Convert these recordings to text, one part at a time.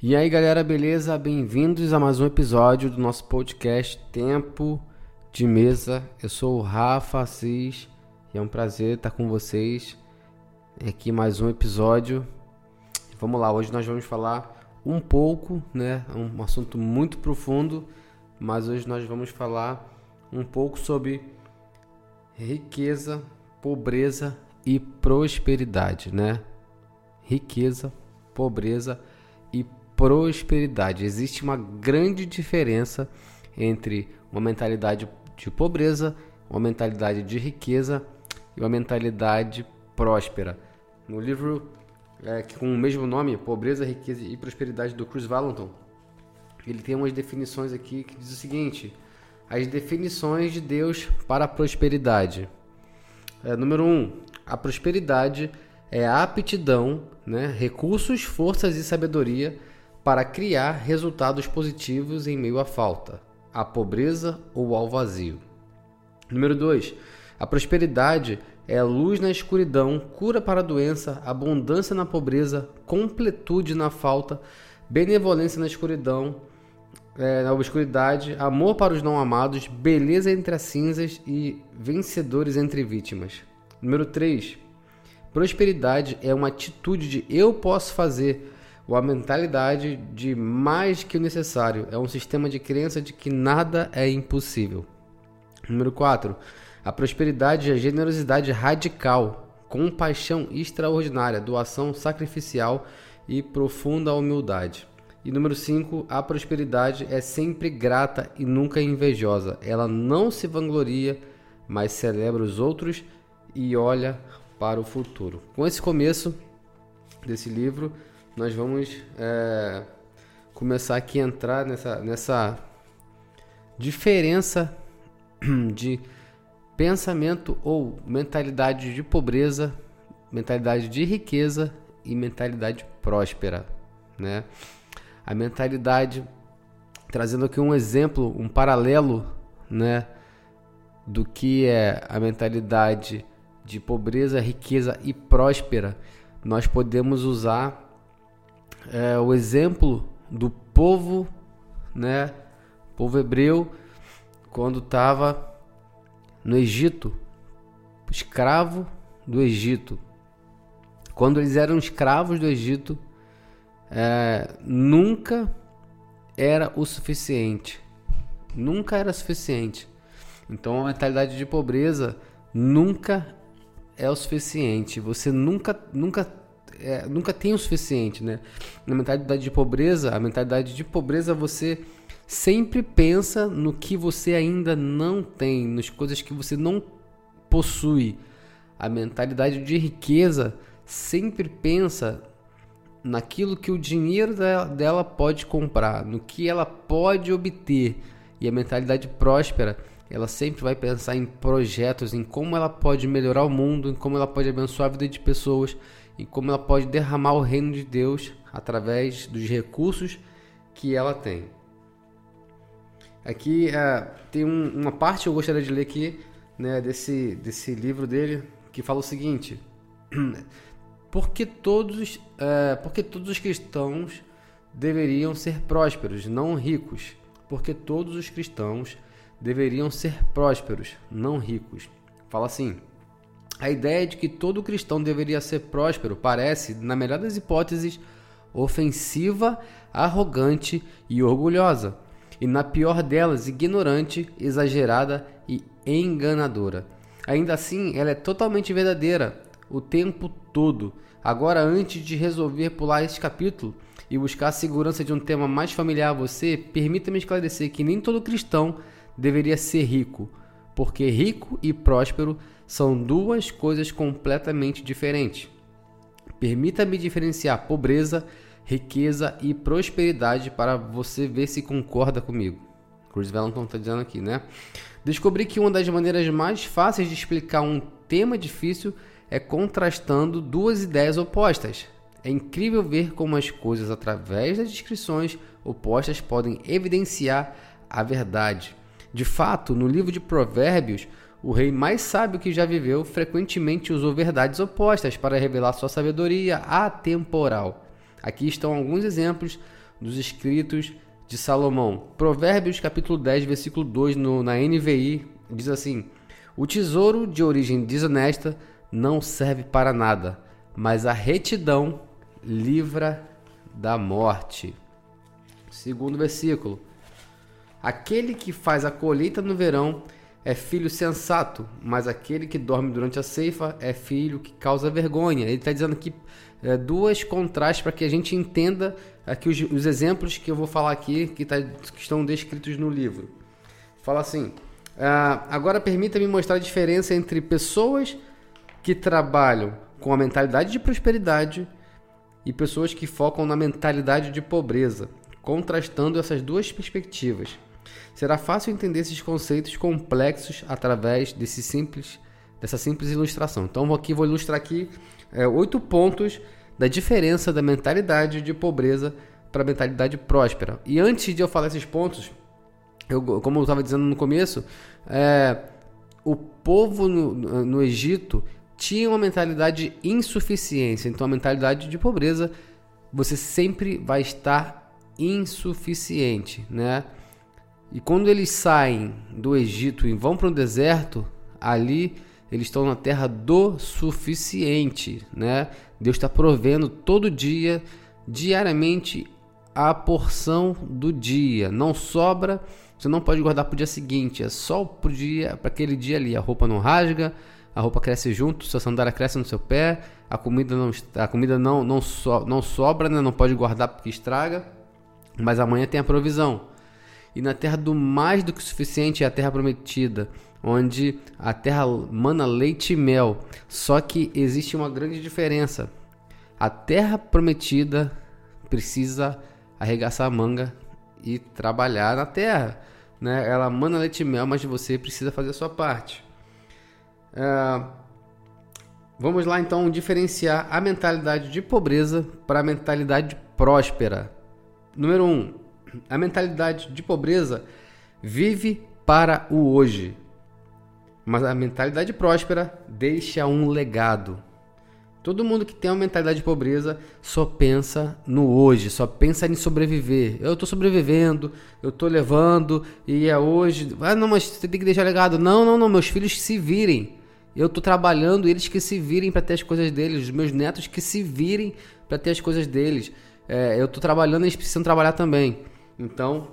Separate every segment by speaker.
Speaker 1: E aí galera, beleza? Bem-vindos a mais um episódio do nosso podcast Tempo de Mesa. Eu sou o Rafa Assis e é um prazer estar com vocês aqui mais um episódio. Vamos lá, hoje nós vamos falar um pouco, né? Um assunto muito profundo, mas hoje nós vamos falar um pouco sobre riqueza, pobreza e prosperidade, né? Riqueza, pobreza prosperidade. Existe uma grande diferença entre uma mentalidade de pobreza, uma mentalidade de riqueza e uma mentalidade próspera. No livro é, com o mesmo nome, Pobreza, Riqueza e Prosperidade, do Chris Valentin, ele tem umas definições aqui que diz o seguinte: as definições de Deus para a prosperidade. É, número 1. Um, a prosperidade é a aptidão, né, recursos, forças e sabedoria para criar resultados positivos em meio à falta, à pobreza ou ao vazio. Número 2. A prosperidade é luz na escuridão, cura para a doença, abundância na pobreza, completude na falta, benevolência na escuridão, é, na obscuridade, amor para os não amados, beleza entre as cinzas e vencedores entre vítimas. Número 3. Prosperidade é uma atitude de eu posso fazer, a mentalidade de mais que o necessário. É um sistema de crença de que nada é impossível. Número 4. A prosperidade é generosidade radical, compaixão extraordinária, doação sacrificial e profunda humildade. E número 5, a prosperidade é sempre grata e nunca invejosa. Ela não se vangloria, mas celebra os outros e olha para o futuro. Com esse começo desse livro, nós vamos é, começar aqui a entrar nessa, nessa diferença de pensamento ou mentalidade de pobreza, mentalidade de riqueza e mentalidade próspera, né? A mentalidade trazendo aqui um exemplo, um paralelo, né, do que é a mentalidade de pobreza, riqueza e próspera. Nós podemos usar é, o exemplo do povo, né, povo hebreu, quando estava no Egito, escravo do Egito. Quando eles eram escravos do Egito, é, nunca era o suficiente. Nunca era suficiente. Então a mentalidade de pobreza nunca é o suficiente. Você nunca, nunca é, nunca tem o suficiente, né? Na mentalidade de pobreza, a mentalidade de pobreza você sempre pensa no que você ainda não tem, nas coisas que você não possui. A mentalidade de riqueza sempre pensa naquilo que o dinheiro dela pode comprar, no que ela pode obter. E a mentalidade próspera, ela sempre vai pensar em projetos, em como ela pode melhorar o mundo, em como ela pode abençoar a vida de pessoas e como ela pode derramar o reino de Deus através dos recursos que ela tem. Aqui é, tem um, uma parte que eu gostaria de ler aqui né, desse, desse livro dele que fala o seguinte: porque todos, é, porque todos os cristãos deveriam ser prósperos, não ricos. Porque todos os cristãos deveriam ser prósperos, não ricos. Fala assim: a ideia de que todo cristão deveria ser próspero parece, na melhor das hipóteses, ofensiva, arrogante e orgulhosa, e na pior delas, ignorante, exagerada e enganadora. Ainda assim, ela é totalmente verdadeira o tempo todo. Agora, antes de resolver pular este capítulo e buscar a segurança de um tema mais familiar a você, permita-me esclarecer que nem todo cristão deveria ser rico, porque rico e próspero são duas coisas completamente diferentes. Permita-me diferenciar pobreza, riqueza e prosperidade para você ver se concorda comigo. Chris Valentin está dizendo aqui, né? Descobri que uma das maneiras mais fáceis de explicar um tema difícil é contrastando duas ideias opostas. É incrível ver como as coisas, através das descrições opostas, podem evidenciar a verdade. De fato, no livro de Provérbios, o rei mais sábio que já viveu frequentemente usou verdades opostas para revelar sua sabedoria atemporal. Aqui estão alguns exemplos dos escritos de Salomão. Provérbios capítulo 10, versículo 2 no, na NVI diz assim: O tesouro de origem desonesta não serve para nada, mas a retidão livra da morte. Segundo versículo: Aquele que faz a colheita no verão é filho sensato, mas aquele que dorme durante a ceifa é filho que causa vergonha. Ele está dizendo aqui é, duas contrastes para que a gente entenda aqui os, os, exemplos que eu vou falar aqui, que, tá, que estão descritos no livro. Fala assim: ah, agora permita-me mostrar a diferença entre pessoas que trabalham com a mentalidade de prosperidade e pessoas que focam na mentalidade de pobreza, contrastando essas duas perspectivas. Será fácil entender esses conceitos complexos através desse simples, dessa simples ilustração. Então aqui vou ilustrar aqui é, oito pontos da diferença da mentalidade de pobreza para a mentalidade próspera. E antes de eu falar esses pontos, eu, como eu estava dizendo no começo, é, o povo no, no Egito tinha uma mentalidade de insuficiência. Então a mentalidade de pobreza, você sempre vai estar insuficiente, né? E quando eles saem do Egito e vão para o deserto, ali eles estão na terra do suficiente, né? Deus está provendo todo dia, diariamente, a porção do dia. Não sobra, você não pode guardar para o dia seguinte, é só para dia, para aquele dia ali. A roupa não rasga, a roupa cresce junto, sua sandália cresce no seu pé, a comida não, a comida não, não, so, não sobra, né? não pode guardar porque estraga, mas amanhã tem a provisão e na terra do mais do que suficiente é a terra prometida, onde a terra mana leite e mel. Só que existe uma grande diferença. A terra prometida precisa arregaçar a manga e trabalhar na terra. Né? Ela mana leite e mel, mas você precisa fazer a sua parte. É... Vamos lá então diferenciar a mentalidade de pobreza para a mentalidade próspera. Número 1. Um, a mentalidade de pobreza vive para o hoje, mas a mentalidade próspera deixa um legado. Todo mundo que tem uma mentalidade de pobreza só pensa no hoje, só pensa em sobreviver. Eu estou sobrevivendo, eu estou levando e é hoje. Ah, não, mas você tem que deixar legado. Não, não, não, meus filhos se virem. Eu estou trabalhando, eles que se virem para ter as coisas deles, os meus netos que se virem para ter as coisas deles. É, eu estou trabalhando, eles precisam trabalhar também. Então,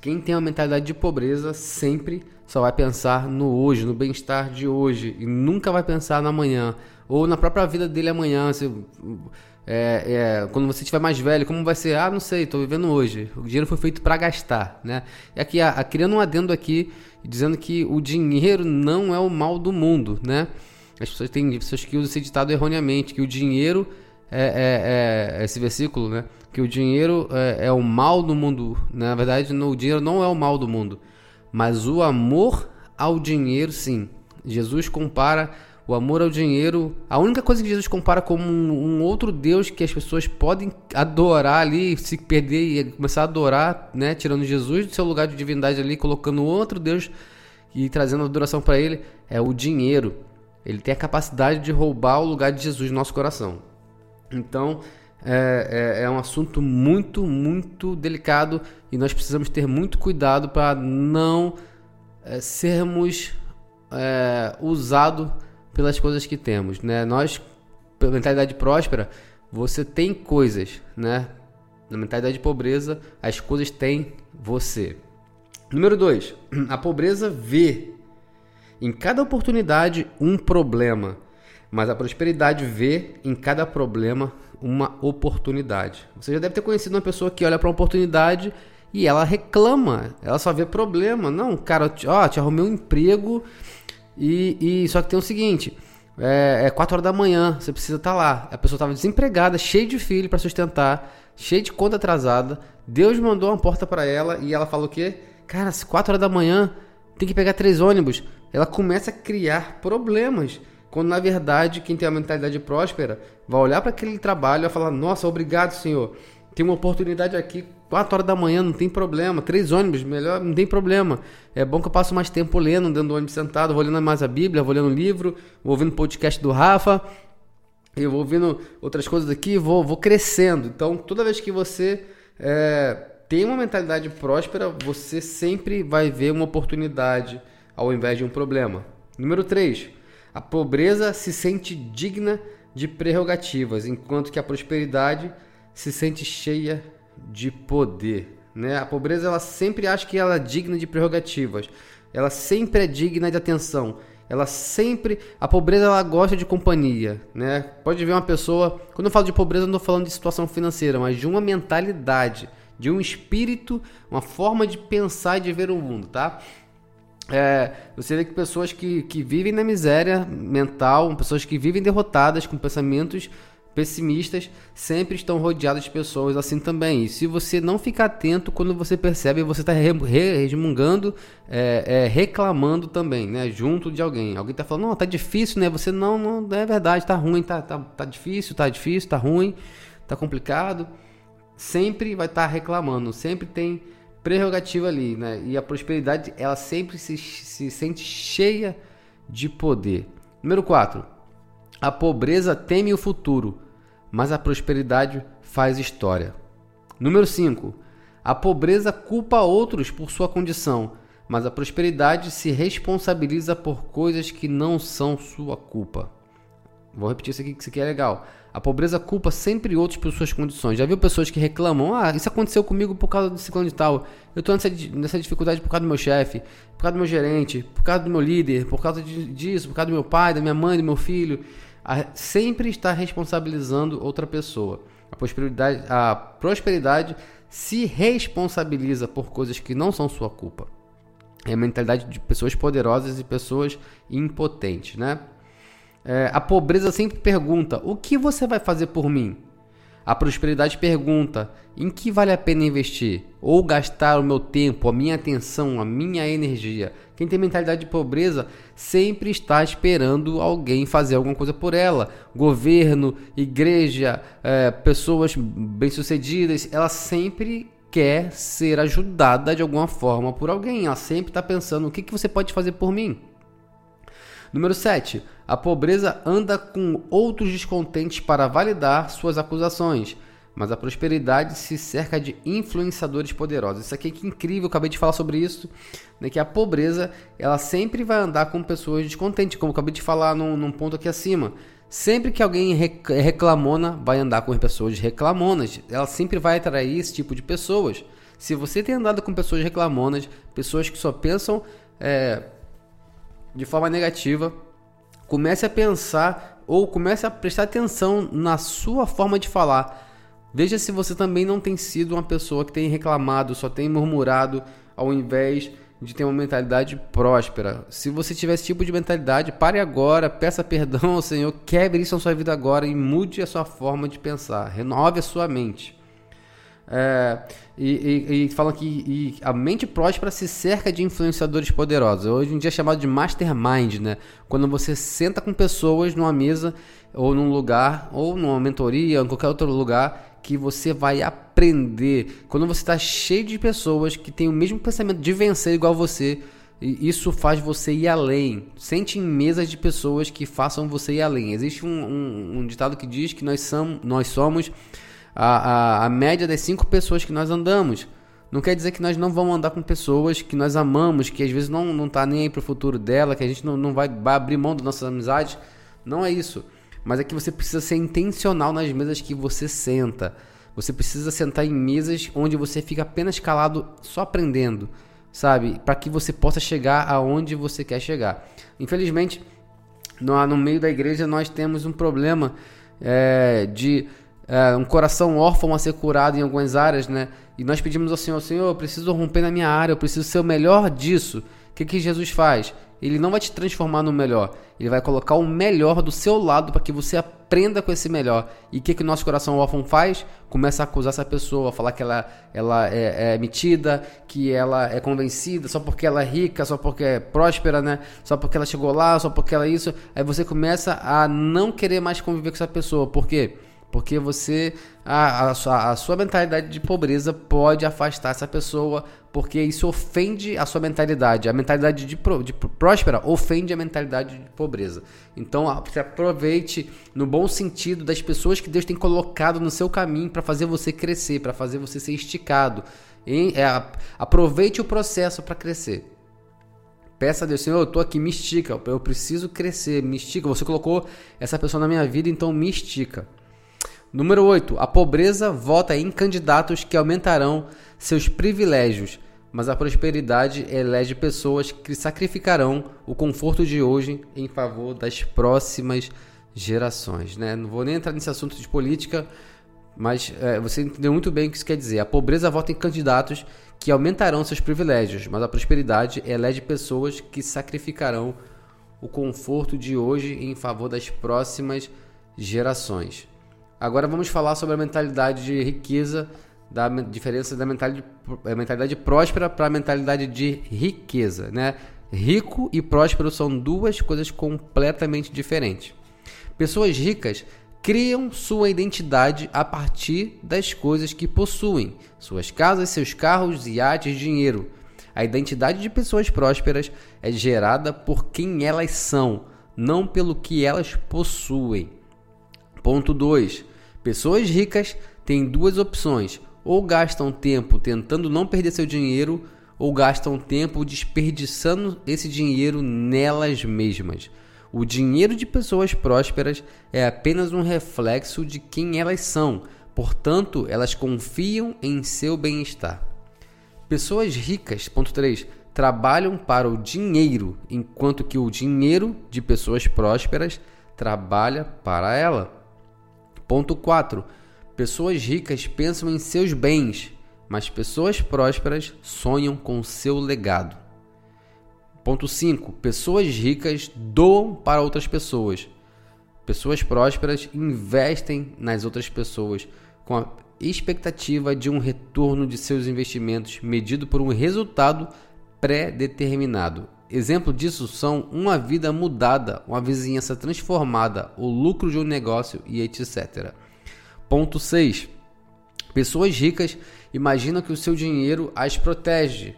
Speaker 1: quem tem uma mentalidade de pobreza sempre só vai pensar no hoje, no bem-estar de hoje e nunca vai pensar no amanhã ou na própria vida dele amanhã. Se, é, é, quando você estiver mais velho, como vai ser? Ah, não sei, estou vivendo hoje. O dinheiro foi feito para gastar, né? E aqui, a, a, criando um adendo aqui, dizendo que o dinheiro não é o mal do mundo, né? As pessoas têm pessoas que usam esse ditado erroneamente, que o dinheiro é, é, é esse versículo, né? Que o dinheiro é, é o mal do mundo. Na verdade, no, o dinheiro não é o mal do mundo, mas o amor ao dinheiro, sim. Jesus compara o amor ao dinheiro. A única coisa que Jesus compara como um, um, outro Deus que as pessoas podem adorar ali, se perder e começar a adorar, né? Tirando Jesus do seu lugar de divindade ali, colocando outro Deus e trazendo adoração para ele, é o dinheiro. Ele tem a capacidade de roubar o lugar de Jesus no nosso coração. Então, é, é, é um assunto muito, muito delicado e nós precisamos ter muito cuidado para não é, sermos é, usados pelas coisas que temos. Né? Nós, pela mentalidade próspera, você tem coisas, né? Na mentalidade de pobreza, as coisas têm você. Número 2. A pobreza vê em cada oportunidade um problema, mas a prosperidade vê em cada problema uma oportunidade. Você já deve ter conhecido uma pessoa que olha para uma oportunidade e ela reclama, ela só vê problema. Não, cara, ó, te arrumei um emprego e, e só que tem o seguinte, é, é 4 horas da manhã, você precisa estar tá lá. A pessoa estava desempregada, cheia de filho para sustentar, cheia de conta atrasada. Deus mandou uma porta para ela e ela falou o quê? Cara, 4 horas da manhã, tem que pegar três ônibus. Ela começa a criar problemas. Quando na verdade quem tem a mentalidade próspera vai olhar para aquele trabalho e vai falar: Nossa, obrigado, Senhor. Tem uma oportunidade aqui, 4 horas da manhã, não tem problema. Três ônibus, melhor, não tem problema. É bom que eu passo mais tempo lendo, dentro do ônibus sentado, vou lendo mais a Bíblia, vou lendo livro, vou ouvindo podcast do Rafa, eu vou ouvindo outras coisas aqui, vou, vou crescendo. Então, toda vez que você é, tem uma mentalidade próspera, você sempre vai ver uma oportunidade ao invés de um problema. Número 3. A pobreza se sente digna de prerrogativas, enquanto que a prosperidade se sente cheia de poder. Né? A pobreza ela sempre acha que ela é digna de prerrogativas, ela sempre é digna de atenção. Ela sempre. A pobreza ela gosta de companhia. Né? Pode ver uma pessoa. Quando eu falo de pobreza, eu não estou falando de situação financeira, mas de uma mentalidade, de um espírito, uma forma de pensar e de ver o mundo. Tá? É, você vê que pessoas que, que vivem na miséria mental, pessoas que vivem derrotadas, com pensamentos pessimistas, sempre estão rodeadas de pessoas assim também. E se você não ficar atento, quando você percebe, você está resmungando, é, é, reclamando também, né? Junto de alguém. Alguém está falando, não, tá difícil, né? Você não, não é verdade, tá ruim, tá, tá, tá difícil, tá difícil, tá ruim, tá complicado. Sempre vai estar tá reclamando, sempre tem prerrogativa ali, né? E a prosperidade, ela sempre se, se sente cheia de poder. Número 4. A pobreza teme o futuro, mas a prosperidade faz história. Número 5. A pobreza culpa outros por sua condição, mas a prosperidade se responsabiliza por coisas que não são sua culpa. Vou repetir isso aqui que isso aqui é legal. A pobreza culpa sempre outros por suas condições. Já viu pessoas que reclamam: ah, isso aconteceu comigo por causa do ciclone de tal. Eu estou nessa, nessa dificuldade por causa do meu chefe, por causa do meu gerente, por causa do meu líder, por causa de, disso, por causa do meu pai, da minha mãe, do meu filho. A, sempre está responsabilizando outra pessoa. A prosperidade, a prosperidade se responsabiliza por coisas que não são sua culpa. É a mentalidade de pessoas poderosas e pessoas impotentes, né? É, a pobreza sempre pergunta: o que você vai fazer por mim? A prosperidade pergunta: em que vale a pena investir? Ou gastar o meu tempo, a minha atenção, a minha energia? Quem tem mentalidade de pobreza sempre está esperando alguém fazer alguma coisa por ela. Governo, igreja, é, pessoas bem-sucedidas, ela sempre quer ser ajudada de alguma forma por alguém. Ela sempre está pensando: o que, que você pode fazer por mim? Número 7. A pobreza anda com outros descontentes para validar suas acusações, mas a prosperidade se cerca de influenciadores poderosos. Isso aqui é que incrível, eu acabei de falar sobre isso, né, que a pobreza ela sempre vai andar com pessoas descontentes, como acabei de falar num, num ponto aqui acima. Sempre que alguém é reclamona, vai andar com pessoas reclamonas. Ela sempre vai atrair esse tipo de pessoas. Se você tem andado com pessoas reclamonas, pessoas que só pensam é, de forma negativa, comece a pensar ou comece a prestar atenção na sua forma de falar. Veja se você também não tem sido uma pessoa que tem reclamado, só tem murmurado, ao invés de ter uma mentalidade próspera. Se você tiver esse tipo de mentalidade, pare agora, peça perdão ao Senhor, quebre isso na sua vida agora e mude a sua forma de pensar, renove a sua mente. É, e, e, e falam que a mente próspera se cerca de influenciadores poderosos. Hoje em dia é chamado de mastermind, né? Quando você senta com pessoas numa mesa ou num lugar, ou numa mentoria, ou em qualquer outro lugar, que você vai aprender. Quando você está cheio de pessoas que têm o mesmo pensamento de vencer igual você, isso faz você ir além. Sente em mesas de pessoas que façam você ir além. Existe um, um, um ditado que diz que nós, nós somos a, a, a média das cinco pessoas que nós andamos. Não quer dizer que nós não vamos andar com pessoas que nós amamos, que às vezes não, não tá nem aí pro futuro dela, que a gente não, não vai, vai abrir mão das nossas amizades. Não é isso. Mas é que você precisa ser intencional nas mesas que você senta. Você precisa sentar em mesas onde você fica apenas calado, só aprendendo, sabe? Para que você possa chegar aonde você quer chegar. Infelizmente, no, no meio da igreja nós temos um problema é, de um coração órfão a ser curado em algumas áreas, né? E nós pedimos ao Senhor, Senhor, eu preciso romper na minha área, eu preciso ser o melhor disso. O que, que Jesus faz? Ele não vai te transformar no melhor, ele vai colocar o melhor do seu lado para que você aprenda com esse melhor. E o que, que o nosso coração órfão faz? Começa a acusar essa pessoa, falar que ela, ela é, é metida, que ela é convencida, só porque ela é rica, só porque é próspera, né? Só porque ela chegou lá, só porque ela é isso. Aí você começa a não querer mais conviver com essa pessoa. Por quê? Porque você, a, a, sua, a sua mentalidade de pobreza pode afastar essa pessoa, porque isso ofende a sua mentalidade. A mentalidade de, de próspera ofende a mentalidade de pobreza. Então, você aproveite no bom sentido das pessoas que Deus tem colocado no seu caminho para fazer você crescer, para fazer você ser esticado. E, é, aproveite o processo para crescer. Peça a Deus, Senhor, eu tô aqui, me estica, eu preciso crescer, me estica. Você colocou essa pessoa na minha vida, então me estica. Número 8. A pobreza vota em candidatos que aumentarão seus privilégios, mas a prosperidade elege pessoas que sacrificarão o conforto de hoje em favor das próximas gerações. Né? Não vou nem entrar nesse assunto de política, mas é, você entendeu muito bem o que isso quer dizer. A pobreza vota em candidatos que aumentarão seus privilégios, mas a prosperidade elege pessoas que sacrificarão o conforto de hoje em favor das próximas gerações. Agora vamos falar sobre a mentalidade de riqueza, da diferença da mentalidade, mentalidade próspera para a mentalidade de riqueza. Né? Rico e próspero são duas coisas completamente diferentes. Pessoas ricas criam sua identidade a partir das coisas que possuem, suas casas, seus carros, iates, dinheiro. A identidade de pessoas prósperas é gerada por quem elas são, não pelo que elas possuem. Ponto 2. Pessoas ricas têm duas opções: ou gastam tempo tentando não perder seu dinheiro, ou gastam tempo desperdiçando esse dinheiro nelas mesmas. O dinheiro de pessoas prósperas é apenas um reflexo de quem elas são, portanto, elas confiam em seu bem-estar. Pessoas ricas, ponto 3, trabalham para o dinheiro, enquanto que o dinheiro de pessoas prósperas trabalha para ela. Ponto 4. Pessoas ricas pensam em seus bens, mas pessoas prósperas sonham com seu legado. Ponto 5. Pessoas ricas doam para outras pessoas. Pessoas prósperas investem nas outras pessoas com a expectativa de um retorno de seus investimentos medido por um resultado pré-determinado. Exemplo disso são uma vida mudada, uma vizinhança transformada, o lucro de um negócio e etc. Ponto 6. Pessoas ricas imaginam que o seu dinheiro as protege.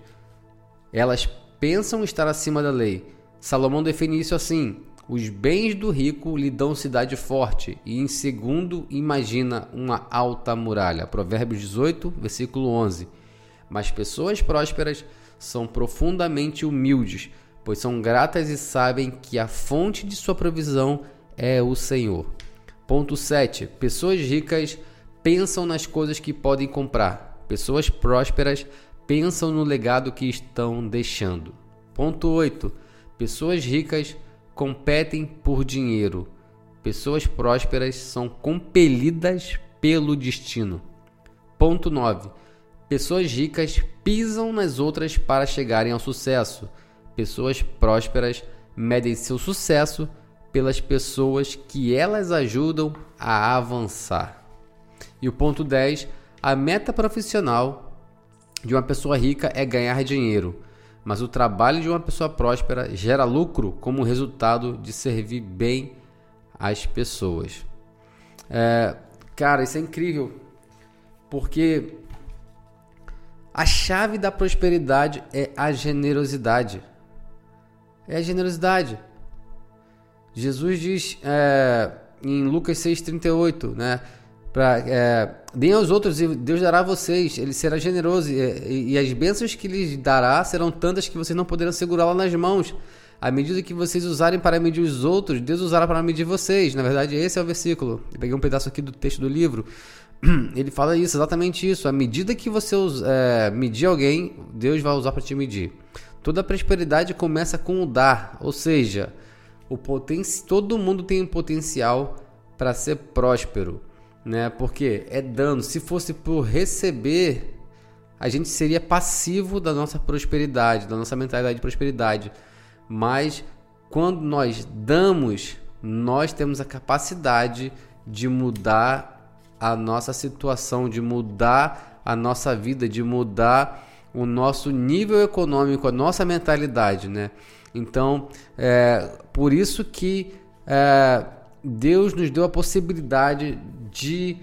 Speaker 1: Elas pensam estar acima da lei. Salomão define isso assim: os bens do rico lhe dão cidade forte, e em segundo imagina uma alta muralha. Provérbios 18, versículo 11. Mas pessoas prósperas são profundamente humildes, pois são gratas e sabem que a fonte de sua provisão é o Senhor. Ponto 7. Pessoas ricas pensam nas coisas que podem comprar. Pessoas prósperas pensam no legado que estão deixando. Ponto 8. Pessoas ricas competem por dinheiro. Pessoas prósperas são compelidas pelo destino. Ponto 9. Pessoas ricas pisam nas outras para chegarem ao sucesso. Pessoas prósperas medem seu sucesso pelas pessoas que elas ajudam a avançar. E o ponto 10, a meta profissional de uma pessoa rica é ganhar dinheiro, mas o trabalho de uma pessoa próspera gera lucro como resultado de servir bem as pessoas. É, cara, isso é incrível, porque a chave da prosperidade é a generosidade. É a generosidade. Jesus diz é, em Lucas 6,38, né? Pra, é, deem aos outros e Deus dará a vocês. Ele será generoso e, e as bênçãos que lhes dará serão tantas que vocês não poderão segurá-la nas mãos. À medida que vocês usarem para medir os outros, Deus usará para medir vocês. Na verdade, esse é o versículo. Eu peguei um pedaço aqui do texto do livro. Ele fala isso, exatamente isso. À medida que você é, medir alguém, Deus vai usar para te medir. Toda prosperidade começa com o dar, ou seja, o poten todo mundo tem um potencial para ser próspero né? Porque é dano. Se fosse por receber, a gente seria passivo da nossa prosperidade, da nossa mentalidade de prosperidade. Mas quando nós damos, nós temos a capacidade de mudar a nossa situação, de mudar a nossa vida, de mudar o nosso nível econômico, a nossa mentalidade, né? Então, é por isso que é, Deus nos deu a possibilidade de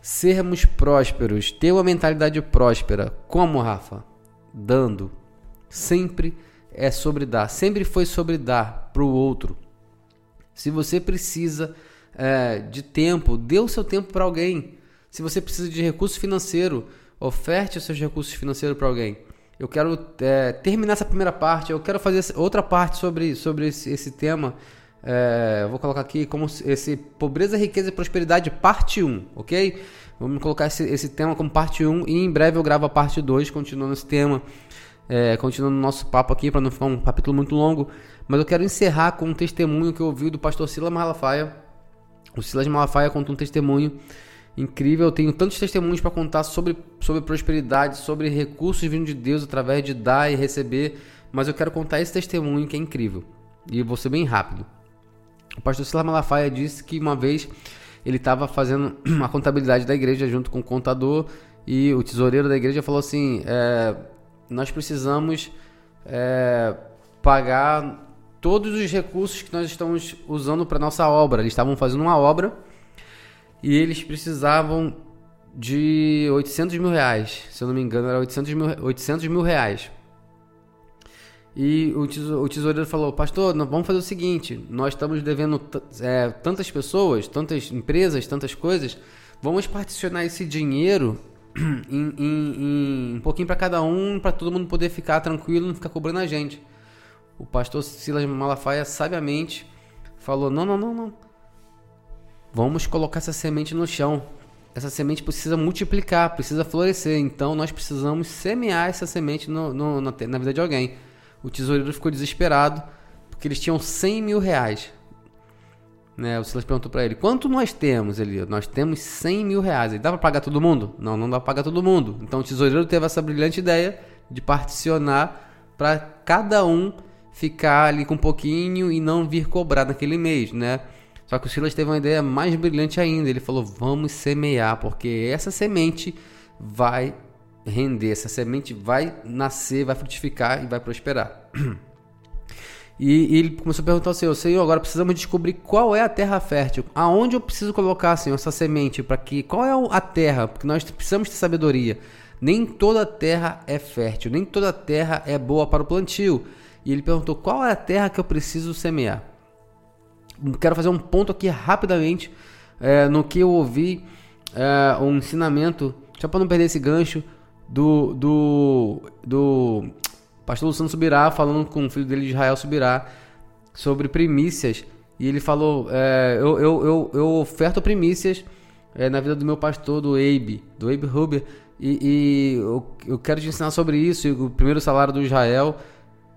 Speaker 1: sermos prósperos, ter uma mentalidade próspera. Como, Rafa? Dando. Sempre é sobre dar. Sempre foi sobre dar para o outro. Se você precisa é, de tempo, dê o seu tempo para alguém. Se você precisa de recurso financeiro, oferte os seus recursos financeiros para alguém. Eu quero é, terminar essa primeira parte. Eu quero fazer outra parte sobre, sobre esse, esse tema. É, vou colocar aqui como esse pobreza, riqueza e prosperidade parte 1, ok? Vamos colocar esse, esse tema como parte 1 e em breve eu gravo a parte 2, continuando esse tema, é, continuando o nosso papo aqui para não ficar um capítulo muito longo. Mas eu quero encerrar com um testemunho que eu ouvi do pastor Silas Malafaia. O Silas Malafaia conta um testemunho incrível. Eu tenho tantos testemunhos para contar sobre, sobre prosperidade, sobre recursos vindo de Deus através de dar e receber. Mas eu quero contar esse testemunho que é incrível. E vou ser bem rápido. O pastor Silas Malafaia disse que uma vez ele estava fazendo a contabilidade da igreja junto com o contador e o tesoureiro da igreja falou assim: é, nós precisamos é, pagar todos os recursos que nós estamos usando para nossa obra. Eles estavam fazendo uma obra e eles precisavam de 800 mil reais. Se eu não me engano, era 800 mil, 800 mil reais. E o, tesoureiro falou: Pastor, vamos fazer o seguinte: nós estamos devendo é, tantas pessoas, tantas empresas, tantas coisas. Vamos particionar esse dinheiro em, em, em um pouquinho para cada um, para todo mundo poder ficar tranquilo, não ficar cobrando a gente. O pastor Silas Malafaia sabiamente falou: Não, não, não, não. Vamos colocar essa semente no chão. Essa semente precisa multiplicar, precisa florescer. Então nós precisamos semear essa semente no, no, na, na vida de alguém. O tesoureiro ficou desesperado porque eles tinham 100 mil reais. Né, o Silas perguntou para ele: quanto nós temos? Ele: nós temos 100 mil reais. Ele dá para pagar todo mundo? Não, não dá para pagar todo mundo. Então o tesoureiro teve essa brilhante ideia de particionar para cada um ficar ali com um pouquinho e não vir cobrar naquele mês, né? Só que o Silas teve uma ideia mais brilhante ainda. Ele falou: vamos semear, porque essa semente vai render, essa semente vai nascer, vai frutificar e vai prosperar. E, ele começou a perguntar ao Senhor: Senhor, agora precisamos descobrir qual é a terra fértil. Aonde eu preciso colocar, Senhor, essa semente? Para que qual é a terra? Porque nós precisamos ter sabedoria. Nem toda terra é fértil, nem toda terra é boa para o plantio. E ele perguntou: qual é a terra que eu preciso semear? quero fazer um ponto aqui rapidamente é, no que eu ouvi é, um ensinamento, só para não perder esse gancho, do, do, do pastor Luciano Subirá falando com o filho dele, Israel Subirá, sobre primícias. E ele falou: é, eu, eu, eu, eu, oferto primícias é, na vida do meu pastor, do Abe, do Abe Huber, e, e eu, eu, quero te ensinar sobre isso. o primeiro salário do Israel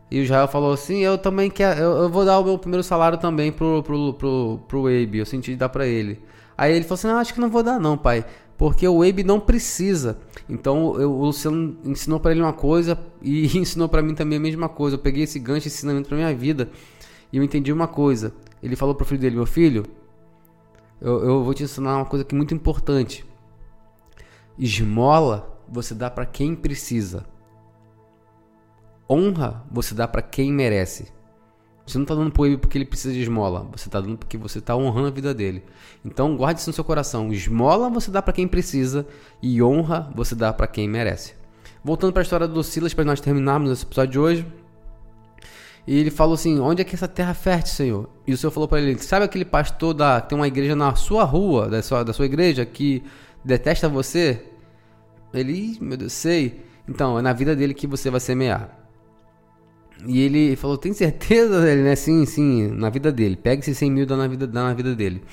Speaker 1: e o Israel falou assim: Eu também quero, eu, eu, vou dar o meu primeiro salário também pro, pro, pro, pro Abe. Eu senti de dar pra ele. Aí ele falou assim: Não, acho que não vou dar, não, pai. Porque o Abe não precisa. Então eu, o Luciano ensinou para ele uma coisa e ensinou para mim também a mesma coisa. Eu peguei esse gancho, esse ensinamento pra minha vida e eu entendi uma coisa. Ele falou pro filho dele: Meu filho, eu, eu vou te ensinar uma coisa que é muito importante. Esmola você dá para quem precisa honra você dá para quem merece. Você não está dando pro ele porque ele precisa de esmola. Você está dando porque você está honrando a vida dele. Então guarde isso no seu coração. Esmola você dá para quem precisa e honra você dá para quem merece. Voltando para a história do Silas para nós terminarmos esse episódio de hoje. E ele falou assim: Onde é que é essa terra fértil, Senhor? E o Senhor falou para ele: Sabe aquele pastor da tem uma igreja na sua rua, da sua, da sua igreja, que detesta você? Ele, meu Deus, sei. Então, é na vida dele que você vai semear. E ele falou: Tem certeza? Ele, né? Sim, sim, na vida dele. Pega esses 100 mil dá na vida, dá na vida dele.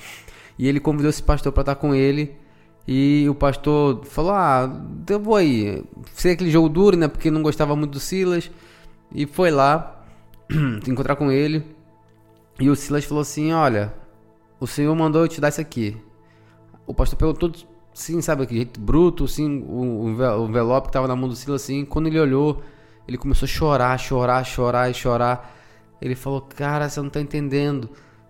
Speaker 1: E ele convidou esse pastor para estar com ele. E o pastor falou: Ah, eu vou aí. Sei aquele jogo duro, né? Porque não gostava muito do Silas. E foi lá encontrar com ele. E o Silas falou assim: Olha, o Senhor mandou eu te dar isso aqui. O pastor perguntou, sim, sabe, aquele jeito bruto, assim, o, o envelope que estava na mão do Silas, assim. Quando ele olhou, ele começou a chorar, chorar, chorar e chorar. Ele falou: Cara, você não está entendendo.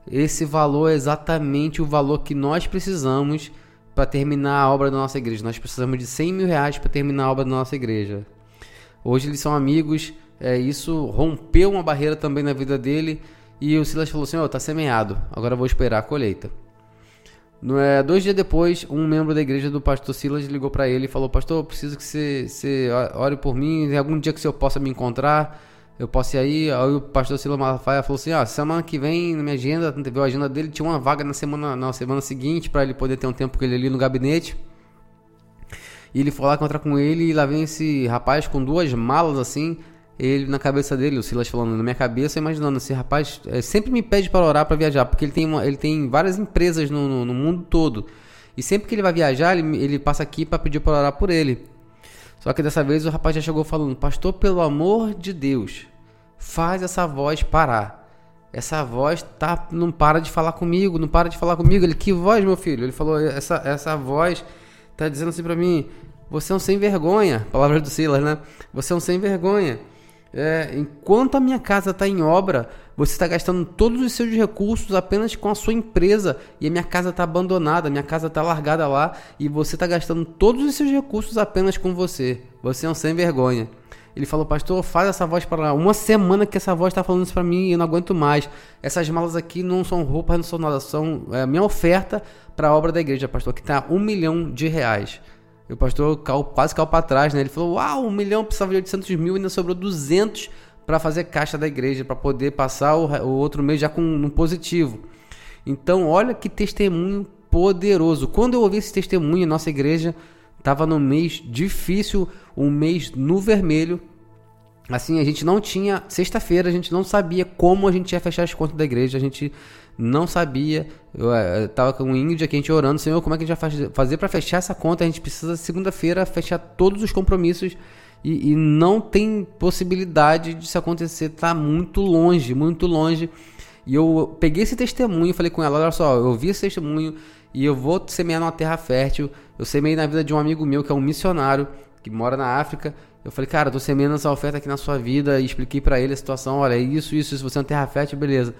Speaker 1: Esse valor é exatamente o valor que nós precisamos para terminar a obra da nossa igreja. Nós precisamos de 100 mil reais para terminar a obra da nossa igreja. Hoje eles são amigos. É, isso rompeu uma barreira também na vida dele. E o Silas falou assim: Ó, oh, tá semeado, agora vou esperar a colheita. É, dois dias depois, um membro da igreja do pastor Silas ligou para ele e falou: Pastor, eu preciso que você, você ore por mim. Tem algum dia que você possa me encontrar, eu posso ir aí. Aí o pastor Silas Malafaia falou assim: Ah, semana que vem, na minha agenda, viu a agenda dele, tinha uma vaga na semana, na semana seguinte para ele poder ter um tempo com ele ali no gabinete. E ele foi lá encontrar com ele e lá vem esse rapaz com duas malas assim ele na cabeça dele, o Silas falando na minha cabeça, imaginando esse rapaz é, sempre me pede para orar para viajar, porque ele tem, uma, ele tem várias empresas no, no, no, mundo todo. E sempre que ele vai viajar, ele, ele passa aqui para pedir para orar por ele. Só que dessa vez o rapaz já chegou falando: Pastor, pelo amor de Deus, faz essa voz parar. Essa voz tá, não para de falar comigo, não para de falar comigo. Ele, que voz, meu filho? Ele falou: Essa, essa voz tá dizendo assim para mim: Você é um sem vergonha. Palavra do Silas, né? Você é um sem vergonha. É, enquanto a minha casa está em obra, você está gastando todos os seus recursos apenas com a sua empresa e a minha casa está abandonada, a minha casa está largada lá e você está gastando todos os seus recursos apenas com você. Você é um sem vergonha. Ele falou, pastor, faz essa voz para lá. Uma semana que essa voz está falando isso para mim e eu não aguento mais. Essas malas aqui não são roupas, não são nada, são é, minha oferta para a obra da igreja, pastor, que está um milhão de reais. E o pastor caiu, quase caiu para trás, né? Ele falou: Uau, um milhão precisava de 800 mil e ainda sobrou 200 para fazer caixa da igreja, para poder passar o, o, outro mês já com um positivo. Então, olha que testemunho poderoso. Quando eu ouvi esse testemunho, nossa igreja estava no mês difícil, um mês no vermelho. Assim, a gente não tinha. Sexta-feira, a gente não sabia como a gente ia fechar as contas da igreja. A gente não sabia. Eu, é, eu tava com o Ingrid aqui, a gente orando, Senhor, como é que a gente vai fazer para fechar essa conta? A gente precisa, segunda-feira, fechar todos os compromissos e, e, não tem possibilidade disso acontecer. Tá muito longe, muito longe. E eu peguei esse testemunho falei com ela: olha só, eu vi esse testemunho e eu vou semear numa terra fértil. Eu semei na vida de um amigo meu que é um missionário que mora na África. Eu falei, cara, tô semeando essa oferta aqui na sua vida e expliquei para ele a situação. Olha, isso, isso, se você é uma terra fértil, beleza.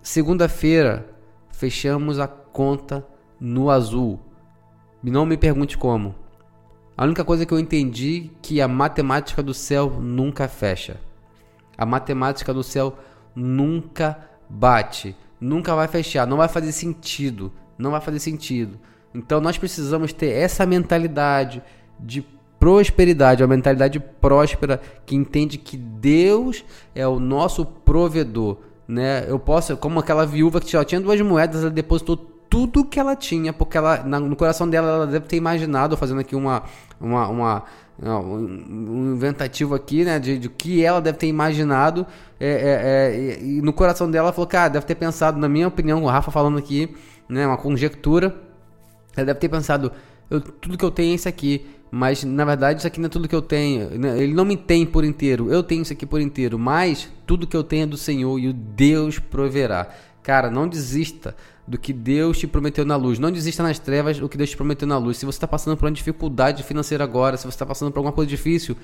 Speaker 1: Segunda-feira, fechamos a conta no azul. Não me pergunte como. A única coisa que eu entendi é que a matemática do céu nunca fecha. A matemática do céu nunca bate, nunca vai fechar, não vai fazer sentido, não vai fazer sentido. Então nós precisamos ter essa mentalidade de prosperidade, uma mentalidade próspera que entende que Deus é o nosso provedor né? Eu posso, como aquela viúva que só tinha duas moedas, ela depositou tudo que ela tinha, porque ela, no coração dela, ela deve ter imaginado, fazendo aqui uma, uma, uma um inventativo aqui, né, de, de que ela deve ter imaginado, é, é, é, e no coração dela ela falou, cara, deve ter pensado, na minha opinião, o Rafa falando aqui, né, uma conjectura, ela deve ter pensado, eu, tudo que eu tenho é isso aqui, mas na verdade isso aqui não é tudo que eu tenho. Né? Ele não me tem por inteiro. Eu tenho isso aqui por inteiro. Mas tudo que eu tenho é do Senhor e o Deus proverá. Cara, não desista do que Deus te prometeu na luz. Não desista nas trevas do que Deus te prometeu na luz. Se você está passando por uma dificuldade financeira agora, se você está passando por alguma coisa difícil,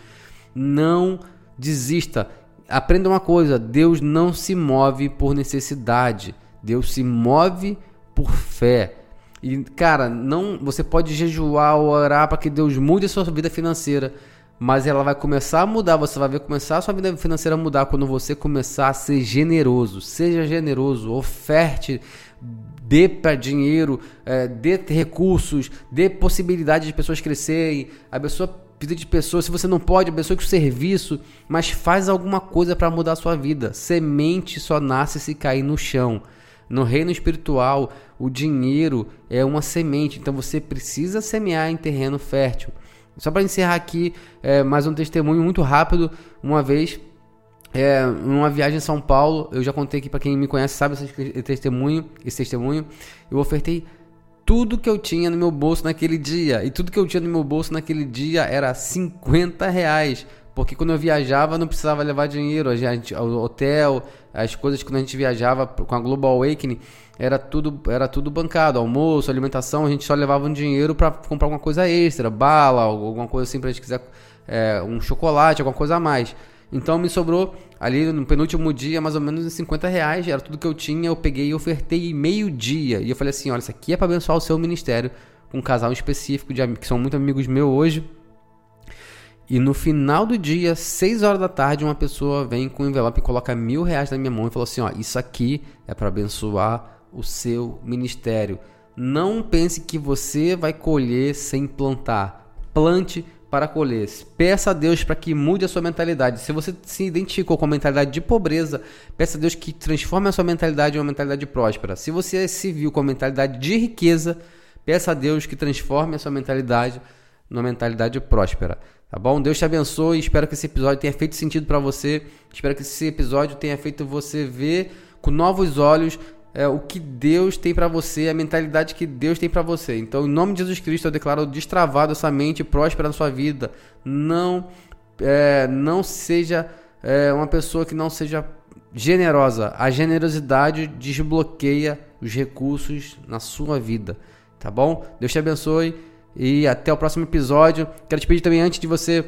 Speaker 1: não desista. Aprenda uma coisa: Deus não se move por necessidade. Deus se move por fé. E, cara, não, você pode jejuar ou orar para que Deus mude a sua vida financeira, mas ela vai começar a mudar, você vai ver começar a sua vida financeira a mudar quando você começar a ser generoso. Seja generoso, oferte, dê para dinheiro, é, dê recursos, dê possibilidade de pessoas crescerem, abençoa vida de pessoas. Se você não pode, abençoe com o serviço, mas faz alguma coisa para mudar a sua vida. Semente só nasce se cair no chão. No reino espiritual, o dinheiro é uma semente, então você precisa semear em terreno fértil. Só para encerrar aqui, é, mais um testemunho muito rápido. Uma vez, é, numa viagem em São Paulo, eu já contei aqui para quem me conhece sabe esse testemunho, esse testemunho. Eu ofertei tudo que eu tinha no meu bolso naquele dia. E tudo que eu tinha no meu bolso naquele dia era 50 reais. Porque quando eu viajava não precisava levar dinheiro, a gente, o hotel, as coisas quando a gente viajava com a Global Awakening, era tudo, era tudo bancado, almoço, alimentação, a gente só levava um dinheiro para comprar alguma coisa extra, bala, alguma coisa assim para a gente quiser, é, um chocolate, alguma coisa a mais. Então me sobrou ali no penúltimo dia mais ou menos 50 reais, era tudo que eu tinha, eu peguei e ofertei meio dia. E eu falei assim, olha, isso aqui é para abençoar o seu ministério, com um casal específico, de, que são muito amigos meus hoje, e no final do dia, 6 horas da tarde, uma pessoa vem com um envelope e coloca mil reais na minha mão e falou assim: ó, isso aqui é para abençoar o seu ministério. Não pense que você vai colher sem plantar. Plante para colher. Peça a Deus para que mude a sua mentalidade. Se você se identificou com a mentalidade de pobreza, peça a Deus que transforme a sua mentalidade em uma mentalidade próspera. Se você se viu com a mentalidade de riqueza, peça a Deus que transforme a sua mentalidade numa mentalidade próspera. Tá bom? Deus te abençoe. Espero que esse episódio tenha feito sentido para você. Espero que esse episódio tenha feito você ver com novos olhos é, o que Deus tem para você, a mentalidade que Deus tem para você. Então, em nome de Jesus Cristo, eu declaro destravado essa mente próspera na sua vida. Não, é, não seja é, uma pessoa que não seja generosa. A generosidade desbloqueia os recursos na sua vida. Tá bom? Deus te abençoe. E até o próximo episódio. Quero te pedir também, antes de você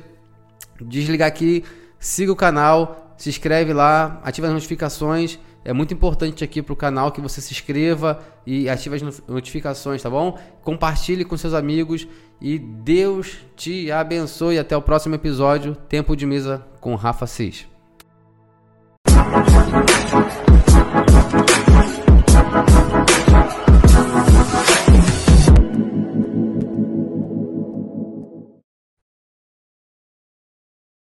Speaker 1: desligar aqui, siga o canal, se inscreve lá, ative as notificações. É muito importante aqui para o canal que você se inscreva e ative as notificações, tá bom? Compartilhe com seus amigos e Deus te abençoe. Até o próximo episódio. Tempo de mesa com Rafa Cis.